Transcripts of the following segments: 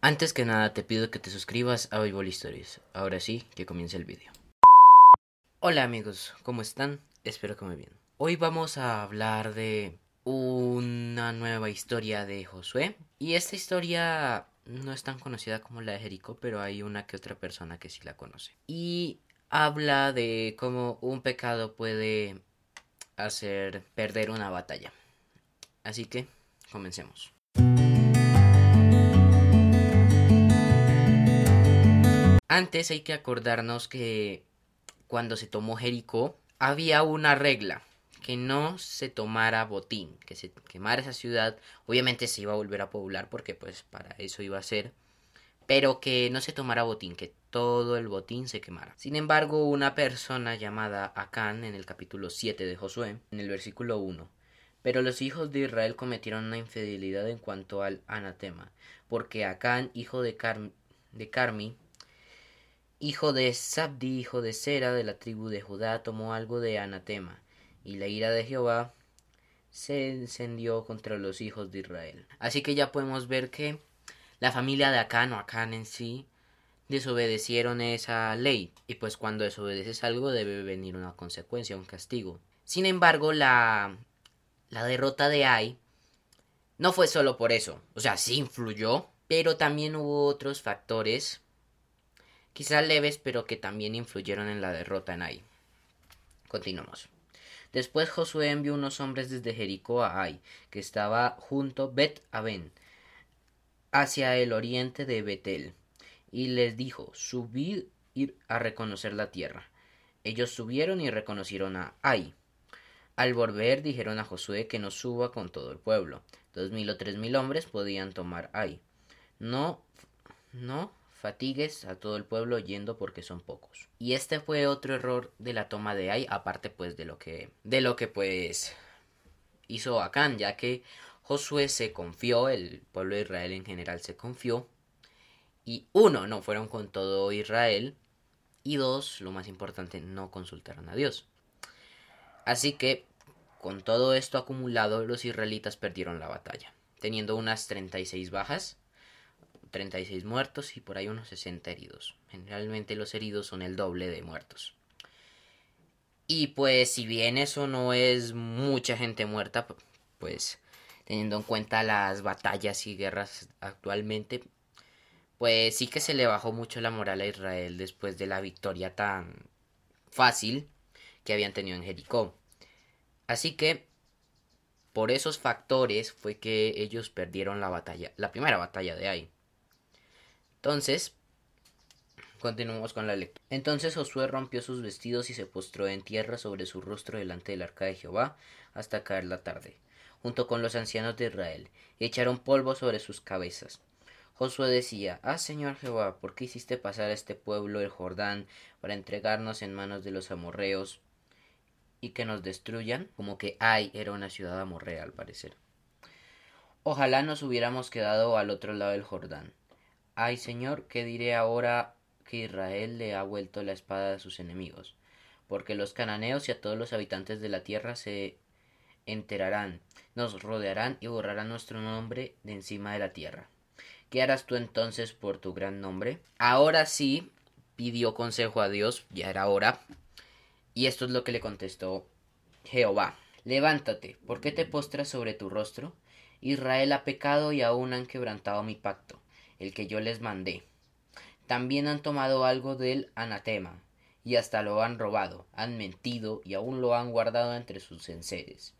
Antes que nada te pido que te suscribas a Bible Stories. Ahora sí, que comience el vídeo. Hola amigos, ¿cómo están? Espero que muy bien. Hoy vamos a hablar de una nueva historia de Josué. Y esta historia no es tan conocida como la de Jericó, pero hay una que otra persona que sí la conoce. Y habla de cómo un pecado puede hacer perder una batalla. Así que, comencemos. Antes hay que acordarnos que cuando se tomó Jericó había una regla que no se tomara botín, que se quemara esa ciudad, obviamente se iba a volver a poblar porque pues para eso iba a ser, pero que no se tomara botín, que todo el botín se quemara. Sin embargo, una persona llamada Acán en el capítulo 7 de Josué, en el versículo 1, pero los hijos de Israel cometieron una infidelidad en cuanto al anatema, porque Acán, hijo de, de Carmi, hijo de Sabdi, hijo de Sera, de la tribu de Judá, tomó algo de anatema, y la ira de Jehová se encendió contra los hijos de Israel. Así que ya podemos ver que la familia de Acán o Acán en sí desobedecieron esa ley, y pues cuando desobedeces algo debe venir una consecuencia, un castigo. Sin embargo, la, la derrota de Ai no fue solo por eso, o sea, sí influyó, pero también hubo otros factores quizás leves, pero que también influyeron en la derrota en Ai. Continuamos. Después Josué envió unos hombres desde Jericó a Ai, que estaba junto Bet Aben, hacia el oriente de Betel, y les dijo, subid ir a reconocer la tierra. Ellos subieron y reconocieron a Ai. Al volver dijeron a Josué que no suba con todo el pueblo. Dos mil o tres mil hombres podían tomar Ai. No, no fatigues a todo el oyendo yendo porque son pocos. Y este fue otro error de la toma de Ai, aparte pues de lo que de lo que pues hizo Acán, ya que Josué se confió, el pueblo de Israel en general se confió y uno, no fueron con todo Israel y dos, lo más importante, no consultaron a Dios. Así que con todo esto acumulado, los israelitas perdieron la batalla, teniendo unas 36 bajas 36 muertos y por ahí unos 60 heridos. Generalmente los heridos son el doble de muertos. Y pues si bien eso no es mucha gente muerta, pues teniendo en cuenta las batallas y guerras actualmente, pues sí que se le bajó mucho la moral a Israel después de la victoria tan fácil que habían tenido en Jericó. Así que por esos factores fue que ellos perdieron la batalla, la primera batalla de ahí. Entonces, continuamos con la lectura. Entonces Josué rompió sus vestidos y se postró en tierra sobre su rostro delante del arca de Jehová hasta caer la tarde, junto con los ancianos de Israel, y echaron polvo sobre sus cabezas. Josué decía, Ah Señor Jehová, ¿por qué hiciste pasar a este pueblo el Jordán para entregarnos en manos de los amorreos y que nos destruyan? Como que Ay era una ciudad amorrea al parecer. Ojalá nos hubiéramos quedado al otro lado del Jordán Ay Señor, ¿qué diré ahora que Israel le ha vuelto la espada a sus enemigos? Porque los cananeos y a todos los habitantes de la tierra se enterarán, nos rodearán y borrarán nuestro nombre de encima de la tierra. ¿Qué harás tú entonces por tu gran nombre? Ahora sí pidió consejo a Dios, ya era hora, y esto es lo que le contestó Jehová. Levántate, ¿por qué te postras sobre tu rostro? Israel ha pecado y aún han quebrantado mi pacto el que yo les mandé. También han tomado algo del anatema, y hasta lo han robado, han mentido y aún lo han guardado entre sus enseres.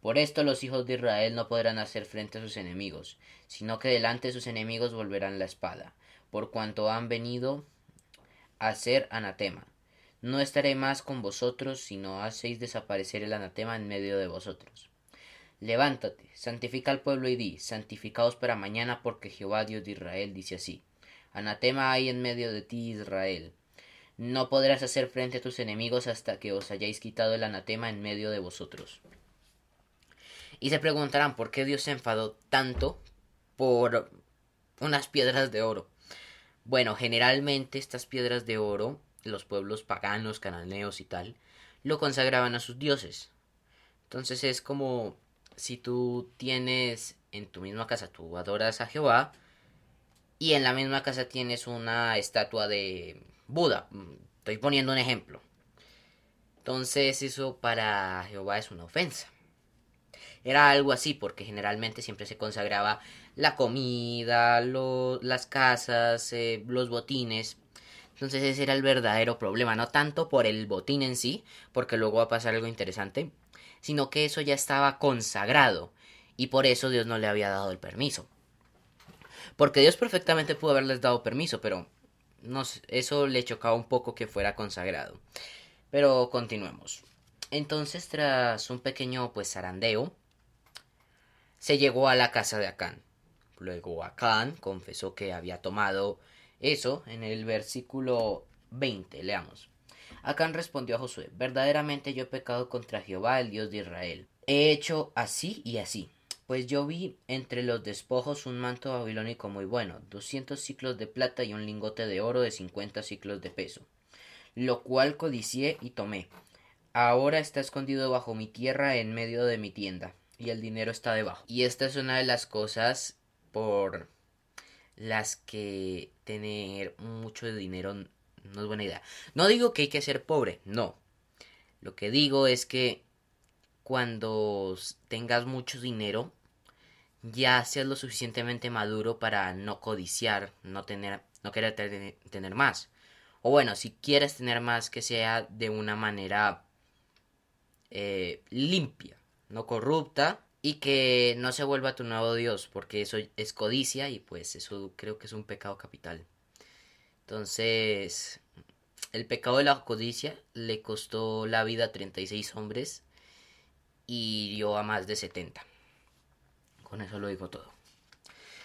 Por esto los hijos de Israel no podrán hacer frente a sus enemigos, sino que delante de sus enemigos volverán la espada, por cuanto han venido a ser anatema. No estaré más con vosotros, sino hacéis desaparecer el anatema en medio de vosotros. Levántate, santifica al pueblo y di, santificaos para mañana, porque Jehová Dios de Israel dice así. Anatema hay en medio de ti, Israel. No podrás hacer frente a tus enemigos hasta que os hayáis quitado el anatema en medio de vosotros. Y se preguntarán por qué Dios se enfadó tanto por unas piedras de oro. Bueno, generalmente estas piedras de oro, los pueblos paganos, cananeos y tal, lo consagraban a sus dioses. Entonces es como si tú tienes en tu misma casa, tú adoras a Jehová, y en la misma casa tienes una estatua de Buda. Estoy poniendo un ejemplo. Entonces eso para Jehová es una ofensa. Era algo así porque generalmente siempre se consagraba la comida, las casas, eh, los botines. Entonces ese era el verdadero problema, no tanto por el botín en sí, porque luego va a pasar algo interesante, sino que eso ya estaba consagrado y por eso Dios no le había dado el permiso. Porque Dios perfectamente pudo haberles dado permiso, pero no, eso le chocaba un poco que fuera consagrado. Pero continuemos. Entonces, tras un pequeño pues zarandeo, se llegó a la casa de Acán. Luego Acán confesó que había tomado eso en el versículo 20. Leamos. Acán respondió a Josué, verdaderamente yo he pecado contra Jehová, el Dios de Israel. He hecho así y así. Pues yo vi entre los despojos un manto babilónico muy bueno, doscientos ciclos de plata y un lingote de oro de cincuenta ciclos de peso, lo cual codicié y tomé. Ahora está escondido bajo mi tierra en medio de mi tienda, y el dinero está debajo. Y esta es una de las cosas por las que tener mucho dinero no es buena idea. No digo que hay que ser pobre, no. Lo que digo es que cuando tengas mucho dinero, ya seas lo suficientemente maduro para no codiciar, no tener, no querer tener más. O bueno, si quieres tener más, que sea de una manera eh, limpia, no corrupta, y que no se vuelva tu nuevo Dios, porque eso es codicia y pues eso creo que es un pecado capital. Entonces, el pecado de la codicia le costó la vida a 36 hombres y dio a más de 70. Con eso lo digo todo.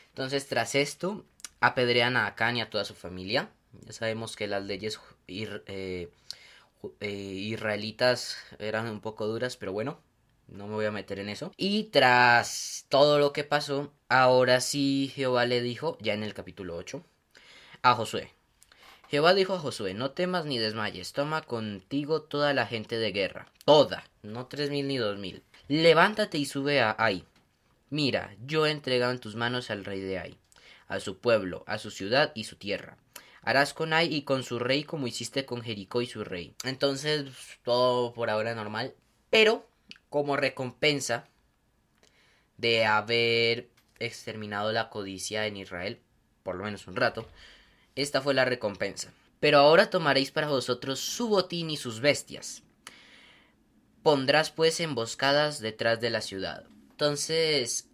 Entonces, tras esto, apedrean a Acán y a toda su familia. Ya sabemos que las leyes eh, eh, israelitas eran un poco duras, pero bueno, no me voy a meter en eso. Y tras todo lo que pasó, ahora sí Jehová le dijo, ya en el capítulo 8, a Josué. Jehová dijo a Josué, no temas ni desmayes, toma contigo toda la gente de guerra, toda, no tres mil ni dos mil. Levántate y sube a Ai, Mira, yo he entregado en tus manos al rey de Ai, a su pueblo, a su ciudad y su tierra. Harás con Ai y con su rey como hiciste con Jericó y su rey. Entonces, todo por ahora normal. Pero, como recompensa de haber exterminado la codicia en Israel, por lo menos un rato, esta fue la recompensa. Pero ahora tomaréis para vosotros su botín y sus bestias. Pondrás pues emboscadas detrás de la ciudad. Entonces,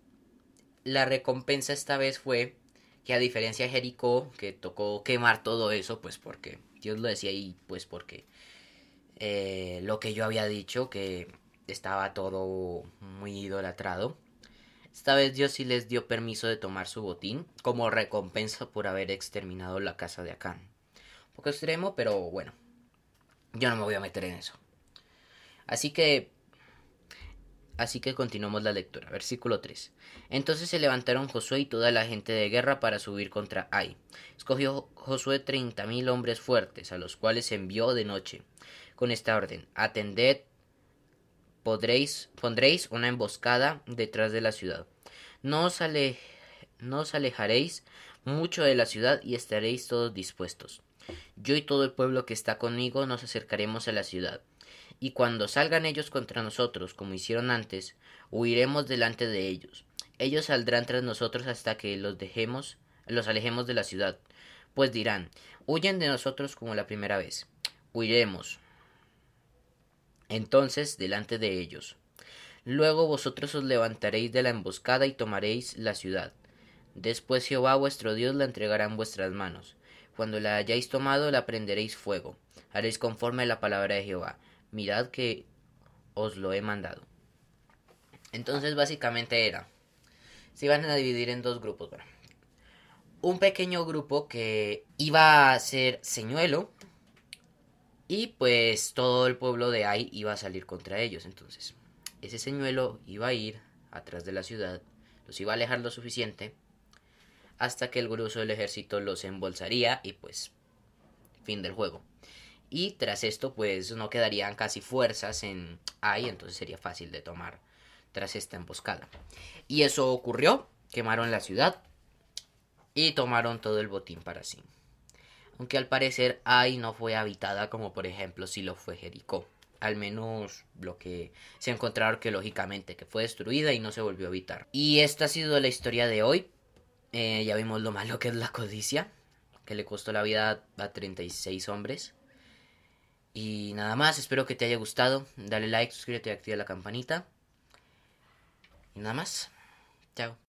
la recompensa esta vez fue que a diferencia de Jericó, que tocó quemar todo eso, pues porque Dios lo decía y pues porque eh, lo que yo había dicho, que estaba todo muy idolatrado. Esta vez Dios sí les dio permiso de tomar su botín como recompensa por haber exterminado la casa de Acán. Un poco extremo, pero bueno, yo no me voy a meter en eso. Así que Así que continuamos la lectura. Versículo 3. Entonces se levantaron Josué y toda la gente de guerra para subir contra Ai. Escogió Josué treinta mil hombres fuertes, a los cuales envió de noche, con esta orden: Atended, podréis, pondréis una emboscada detrás de la ciudad. No os, no os alejaréis mucho de la ciudad y estaréis todos dispuestos. Yo y todo el pueblo que está conmigo nos acercaremos a la ciudad y cuando salgan ellos contra nosotros, como hicieron antes, huiremos delante de ellos. Ellos saldrán tras nosotros hasta que los dejemos, los alejemos de la ciudad, pues dirán, huyen de nosotros como la primera vez. Huiremos. Entonces delante de ellos. Luego vosotros os levantaréis de la emboscada y tomaréis la ciudad. Después Jehová vuestro Dios la entregará en vuestras manos. Cuando la hayáis tomado, la prenderéis fuego. Haréis conforme a la palabra de Jehová mirad que os lo he mandado. Entonces básicamente era, se iban a dividir en dos grupos. un pequeño grupo que iba a ser señuelo y pues todo el pueblo de ahí iba a salir contra ellos. Entonces ese señuelo iba a ir atrás de la ciudad, los iba a alejar lo suficiente hasta que el grueso del ejército los embolsaría y pues fin del juego. Y tras esto, pues no quedarían casi fuerzas en ahí, entonces sería fácil de tomar tras esta emboscada. Y eso ocurrió, quemaron la ciudad. y tomaron todo el botín para sí. Aunque al parecer Ai no fue habitada como por ejemplo si lo fue Jericó. Al menos lo que se encontró arqueológicamente, que fue destruida y no se volvió a habitar. Y esta ha sido la historia de hoy. Eh, ya vimos lo malo que es la codicia, que le costó la vida a 36 hombres. Y nada más, espero que te haya gustado. Dale like, suscríbete y activa la campanita. Y nada más. Chao.